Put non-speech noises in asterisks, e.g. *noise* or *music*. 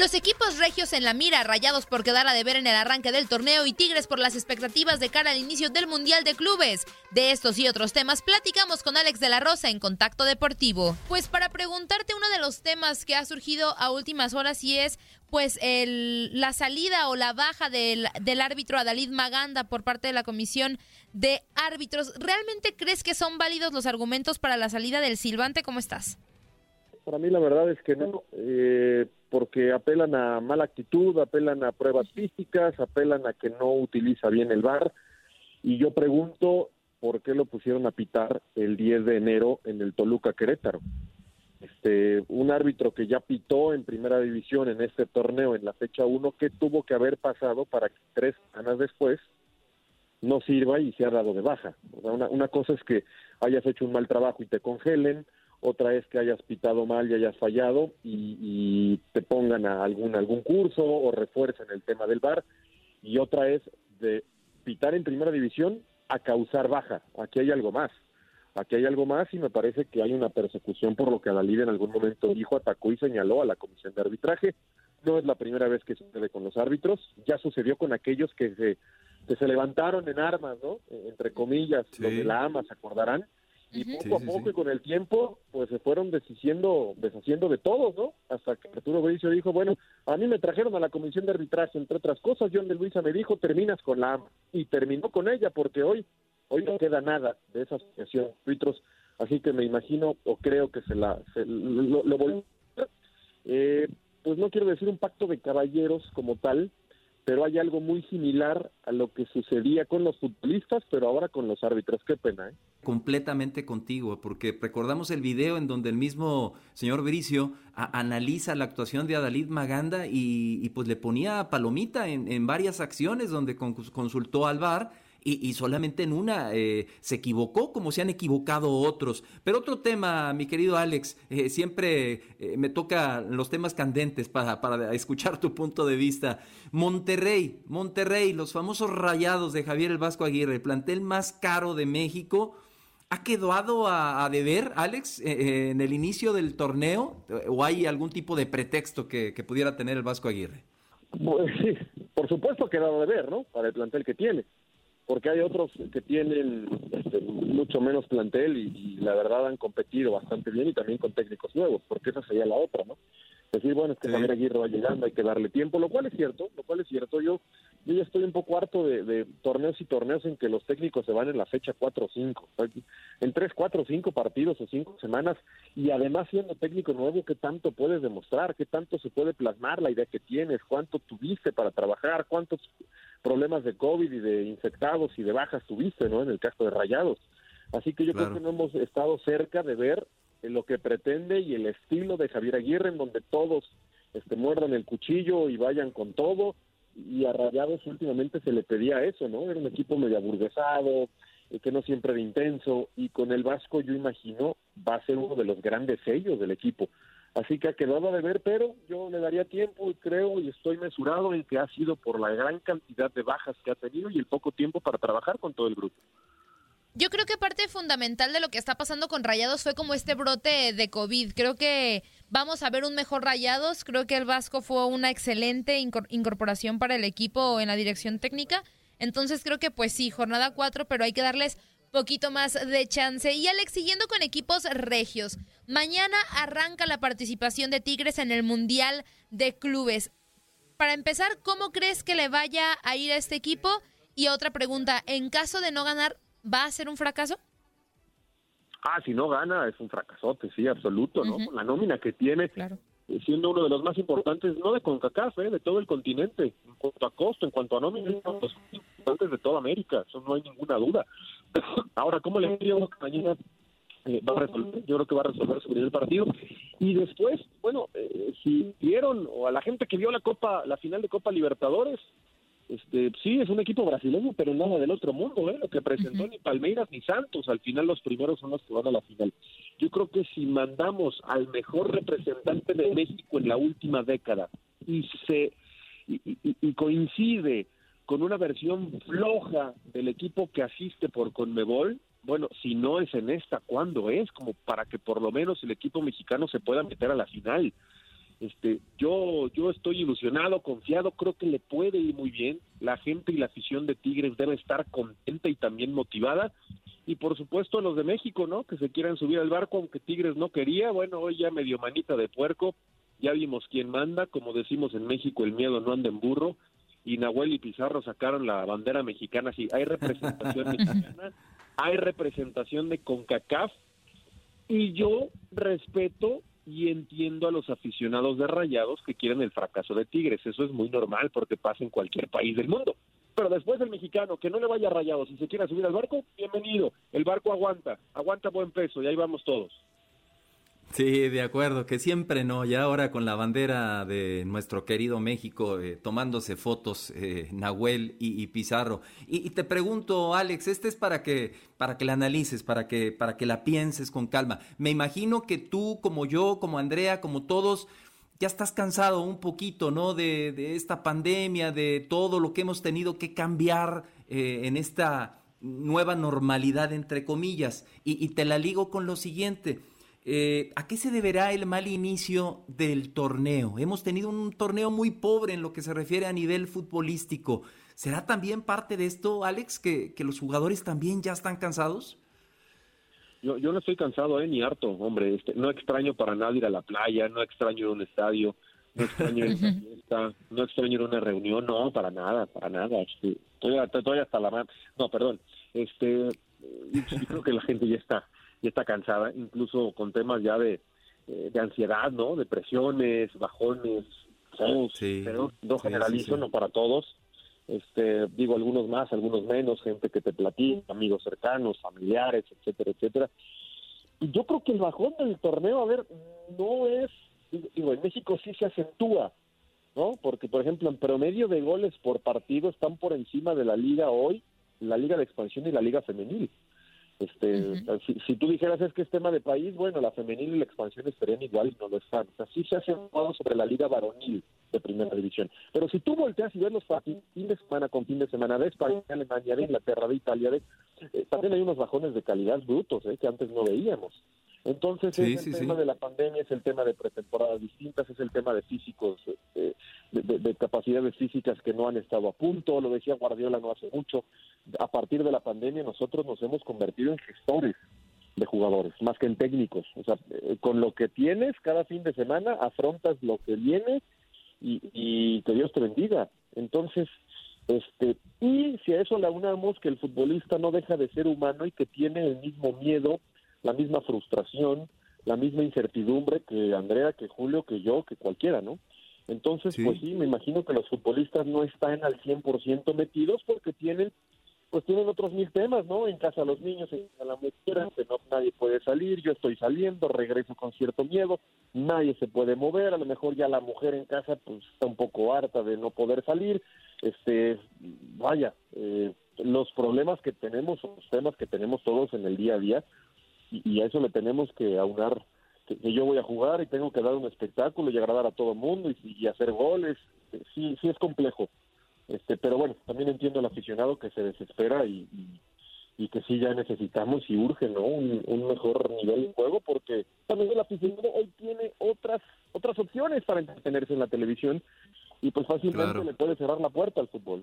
Los equipos regios en la mira, rayados por quedar a deber en el arranque del torneo y Tigres por las expectativas de cara al inicio del Mundial de Clubes. De estos y otros temas platicamos con Alex de la Rosa en Contacto Deportivo. Pues para preguntarte uno de los temas que ha surgido a últimas horas y es pues el, la salida o la baja del, árbitro Adalid Maganda por parte de la Comisión de Árbitros. ¿Realmente crees que son válidos los argumentos para la salida del silbante? ¿Cómo estás? Para mí la verdad es que no. Eh porque apelan a mala actitud, apelan a pruebas físicas, apelan a que no utiliza bien el VAR. Y yo pregunto, ¿por qué lo pusieron a pitar el 10 de enero en el Toluca Querétaro? Este, un árbitro que ya pitó en primera división en este torneo en la fecha 1, ¿qué tuvo que haber pasado para que tres semanas después no sirva y sea dado de baja? una, una cosa es que hayas hecho un mal trabajo y te congelen, otra es que hayas pitado mal y hayas fallado y, te pongan a algún, algún curso o refuercen el tema del VAR, y otra es de pitar en primera división a causar baja. Aquí hay algo más. Aquí hay algo más y me parece que hay una persecución por lo que la liga en algún momento dijo, atacó y señaló a la comisión de arbitraje. No es la primera vez que sucede con los árbitros, ya sucedió con aquellos que se, que se levantaron en armas, ¿no? Entre comillas, los de la AMA se acordarán, y poco a poco y con el tiempo pues se fueron deshaciendo, deshaciendo de todos, ¿no? Hasta que Arturo Bericio dijo, bueno, a mí me trajeron a la comisión de arbitraje, entre otras cosas, John de Luisa me dijo, terminas con la AMA, y terminó con ella, porque hoy, hoy no queda nada de esa asociación de árbitros, así que me imagino o creo que se la, lo, lo, eh, pues no quiero decir un pacto de caballeros como tal, pero hay algo muy similar a lo que sucedía con los futbolistas, pero ahora con los árbitros. Qué pena, ¿eh? Completamente contigo, porque recordamos el video en donde el mismo señor Bericio analiza la actuación de Adalid Maganda y, pues le ponía palomita en, en varias acciones donde consultó al VAR y, solamente en una eh, se equivocó como se han equivocado otros. Pero otro tema, mi querido Alex, eh, siempre eh, me toca los temas candentes para, para escuchar tu punto de vista. Monterrey, Monterrey, los famosos rayados de Javier el Vasco Aguirre, el plantel más caro de México. ¿Ha quedado a, deber, Alex, en el inicio del torneo? ¿O hay algún tipo de pretexto que, que pudiera tener el Vasco Aguirre? Pues sí, por supuesto ha quedado a deber, ¿no? Para el plantel que tiene porque hay otros que tienen este, mucho menos plantel y, la verdad han competido bastante bien y también con técnicos nuevos, porque esa sería la otra, ¿no? Decir, bueno, es que Javier Aguirre va llegando, hay que darle tiempo, lo cual es cierto, lo cual es cierto. Yo, yo ya estoy un poco harto de, torneos y torneos en que los técnicos se van en la fecha 4 o 5, en 3, 4 o 5 partidos o 5 semanas, y además siendo técnico nuevo, ¿qué tanto puedes demostrar? ¿Qué tanto se puede plasmar la idea que tienes? ¿Cuánto tuviste para trabajar? ¿Cuántos problemas de COVID y de infectados y de bajas tuviste, ¿no? En el caso de Rayados. Así que yo creo que no hemos estado cerca de ver lo que pretende y el estilo de Javier Aguirre, en donde todos este, muerdan el cuchillo y vayan con todo. Y a Rayados últimamente se le pedía eso, ¿no? Era un equipo medio aburguesado, eh, que no siempre era intenso. Y con el Vasco, yo imagino, va a ser uno de los grandes sellos del equipo. Así que ha quedado de ver, pero yo le daría tiempo y creo y estoy mesurado en que ha sido por la gran cantidad de bajas que ha tenido y el poco tiempo para trabajar con todo el grupo. Yo creo que parte fundamental de lo que está pasando con Rayados fue como este brote de COVID. Creo que vamos a ver un mejor Rayados. Creo que el Vasco fue una excelente incorporación para el equipo en la dirección técnica. Entonces creo que pues sí, jornada 4, pero hay que darles poquito más de chance. Y Alex, siguiendo con equipos regios, mañana arranca la participación de Tigres en el Mundial de Clubes. Para empezar, ¿cómo crees que le vaya a ir a este equipo? Y otra pregunta, en caso de no ganar, ¿va a ser un fracaso? Ah, si no gana es un fracasote, sí, absoluto, ¿no? La nómina que tiene, siendo uno de los más importantes, no de CONCACAF, ¿eh? de todo el continente, en cuanto a costo, en cuanto a nómina, los más importantes de toda América, eso no hay ninguna duda. *coughs* Ahora, ¿cómo le digo que mañana eh, va a resolver? Yo creo que va a resolver su el partido. Y después, bueno, eh, si vieron, o a la gente que vio la Copa, la final de Copa Libertadores, este, sí, es un equipo brasileño, pero nada del otro mundo, ¿eh? Lo que presentó ni Palmeiras ni Santos, al final los primeros son los que van a la final. Yo creo que si mandamos al mejor representante de México en la última década y se y, coincide con una versión floja del equipo que asiste por Conmebol, bueno, si no es en esta, ¿cuándo es? Como para que por lo menos el equipo mexicano se pueda meter a la final. Este, yo, yo estoy ilusionado, confiado, creo que le puede ir muy bien. La gente y la afición de Tigres debe estar contenta y también motivada. Y por supuesto los de México, ¿no? Que se quieran subir al barco, aunque Tigres no quería. Bueno, hoy ya medio manita de puerco. Ya vimos quién manda. Como decimos en México, el miedo no anda en burro. Y Nahuel y Pizarro sacaron la bandera mexicana. Sí, hay representación *laughs* mexicana, hay representación de CONCACAF. Y yo respeto y entiendo a los aficionados de Rayados que quieren el fracaso de Tigres. Eso es muy normal porque pasa en cualquier país del mundo. Pero después el mexicano, que no le vaya a Rayados y se quiera subir al barco, bienvenido. El barco aguanta, aguanta buen peso y ahí vamos todos. Sí, de acuerdo, que siempre no, ya ahora con la bandera de nuestro querido México eh, tomándose fotos, eh, Nahuel y, Pizarro. Y, te pregunto, Alex, este es para que, para que la analices, para que, para que la pienses con calma. Me imagino que tú, como yo, como Andrea, como todos, ya estás cansado un poquito, ¿no? De, de esta pandemia, de todo lo que hemos tenido que cambiar eh, en esta nueva normalidad, entre comillas. Y, y te la ligo con lo siguiente eh, ¿A qué se deberá el mal inicio del torneo? Hemos tenido un torneo muy pobre en lo que se refiere a nivel futbolístico. ¿Será también parte de esto, Alex, que, los jugadores también ya están cansados? Yo, yo no estoy cansado, eh, ni harto, hombre. Este, no extraño para nada ir a la playa, no extraño ir a un estadio, no extraño ir a una fiesta, no extraño ir a una reunión, no, para nada, para nada. Este, estoy, hasta la mano. No, perdón. Este, yo creo que la gente ya está y está cansada, incluso con temas ya de, eh, de ansiedad, ¿no? Depresiones, bajones, pero no generalizo, no para todos. Este, digo algunos más, algunos menos, gente que te platica, amigos cercanos, familiares, etcétera, etcétera. Y yo creo que el bajón del torneo, a ver, no es, digo, en México sí se acentúa, ¿no? Porque, por ejemplo, en promedio de goles por partido están por encima de la liga hoy, la liga de expansión y la liga femenil. Este, si, tú dijeras es que es tema de país, bueno, la femenil y la expansión estarían igual y no lo están. O sea, sí se ha centrado sobre la liga varonil de primera división. Pero si tú volteas y ves los partidos fin de semana con fin de semana de España, de Alemania, de Inglaterra, de Italia, de, eh, también hay unos bajones de calidad brutos eh, que antes no veíamos. Entonces es el tema de la pandemia, es el tema de pretemporadas distintas, es el tema de físicos, eh, de, capacidades físicas que no han estado a punto, lo decía Guardiola no hace mucho. A partir de la pandemia nosotros nos hemos convertido en gestores de jugadores, más que en técnicos. O sea, eh, con lo que tienes cada fin de semana afrontas lo que viene y, y que Dios te bendiga. Entonces, este, y si a eso le aunamos que el futbolista no deja de ser humano y que tiene el mismo miedo la misma frustración, la misma incertidumbre que Andrea, que Julio, que yo, que cualquiera, ¿no? Entonces, pues sí, me imagino que los futbolistas no están al 100% metidos porque tienen pues tienen otros mil temas, ¿no? En casa los niños, en casa la mujer, que no, nadie puede salir, yo estoy saliendo, regreso con cierto miedo, nadie se puede mover, a lo mejor ya la mujer en casa pues está un poco harta de no poder salir, este, vaya, eh, los problemas que tenemos, los temas que tenemos todos en el día a día, y, a eso le tenemos que aunar que, yo voy a jugar y tengo que dar un espectáculo y agradar a todo el mundo y, hacer goles. Sí, sí es complejo. Este, pero bueno, también entiendo al aficionado que se desespera y, y, que sí ya necesitamos y urge, ¿no? Un, mejor nivel de juego porque también el aficionado hoy tiene otras otras opciones para entretenerse en la televisión y pues fácilmente le puede cerrar la puerta al fútbol.